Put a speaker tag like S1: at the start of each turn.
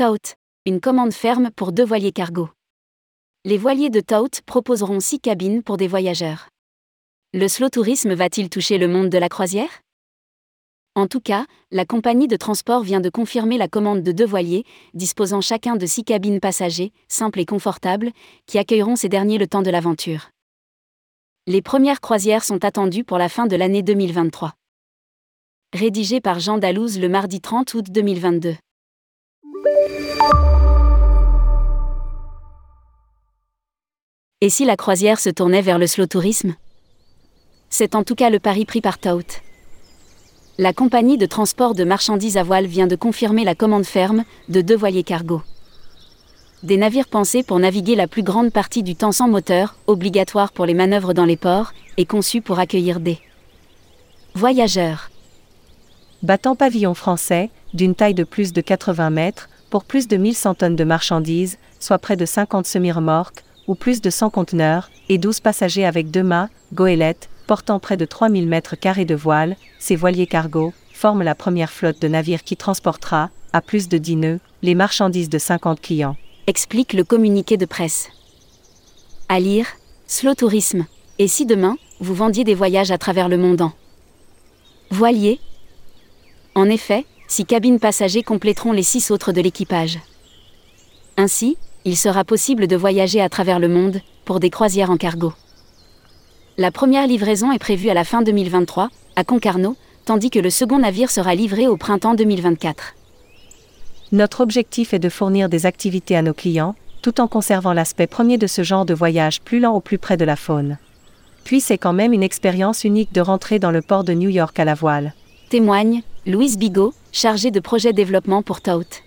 S1: Tout, une commande ferme pour deux voiliers cargo. Les voiliers de Tout proposeront six cabines pour des voyageurs. Le slow tourisme va-t-il toucher le monde de la croisière? En tout cas, la compagnie de transport vient de confirmer la commande de deux voiliers, disposant chacun de six cabines passagers, simples et confortables, qui accueilleront ces derniers le temps de l'aventure. Les premières croisières sont attendues pour la fin de l'année 2023. Rédigé par Jean Dalouse le mardi 30 août 2022. Et si la croisière se tournait vers le slow tourisme? C'est en tout cas le pari pris par Tout. La compagnie de transport de marchandises à voile vient de confirmer la commande ferme de deux voiliers cargo. Des navires pensés pour naviguer la plus grande partie du temps sans moteur, obligatoires pour les manœuvres dans les ports, et conçus pour accueillir des voyageurs.
S2: Battant pavillon français, d'une taille de plus de 80 mètres, pour plus de 1100 tonnes de marchandises, soit près de 50 semi-remorques, ou plus de 100 conteneurs, et 12 passagers avec deux mâts, goélettes, portant près de 3000 mètres carrés de voile, ces voiliers cargo, forment la première flotte de navires qui transportera, à plus de 10 nœuds, les marchandises de 50 clients.
S1: Explique le communiqué de presse. À lire, Slow Tourisme. Et si demain, vous vendiez des voyages à travers le monde en voilier? En effet, six cabines passagers compléteront les six autres de l'équipage. Ainsi, il sera possible de voyager à travers le monde, pour des croisières en cargo. La première livraison est prévue à la fin 2023, à Concarneau, tandis que le second navire sera livré au printemps 2024.
S2: Notre objectif est de fournir des activités à nos clients, tout en conservant l'aspect premier de ce genre de voyage plus lent au plus près de la faune. Puis c'est quand même une expérience unique de rentrer dans le port de New York à la voile.
S1: Témoigne Louise Bigot, chargée de projet développement pour Tout.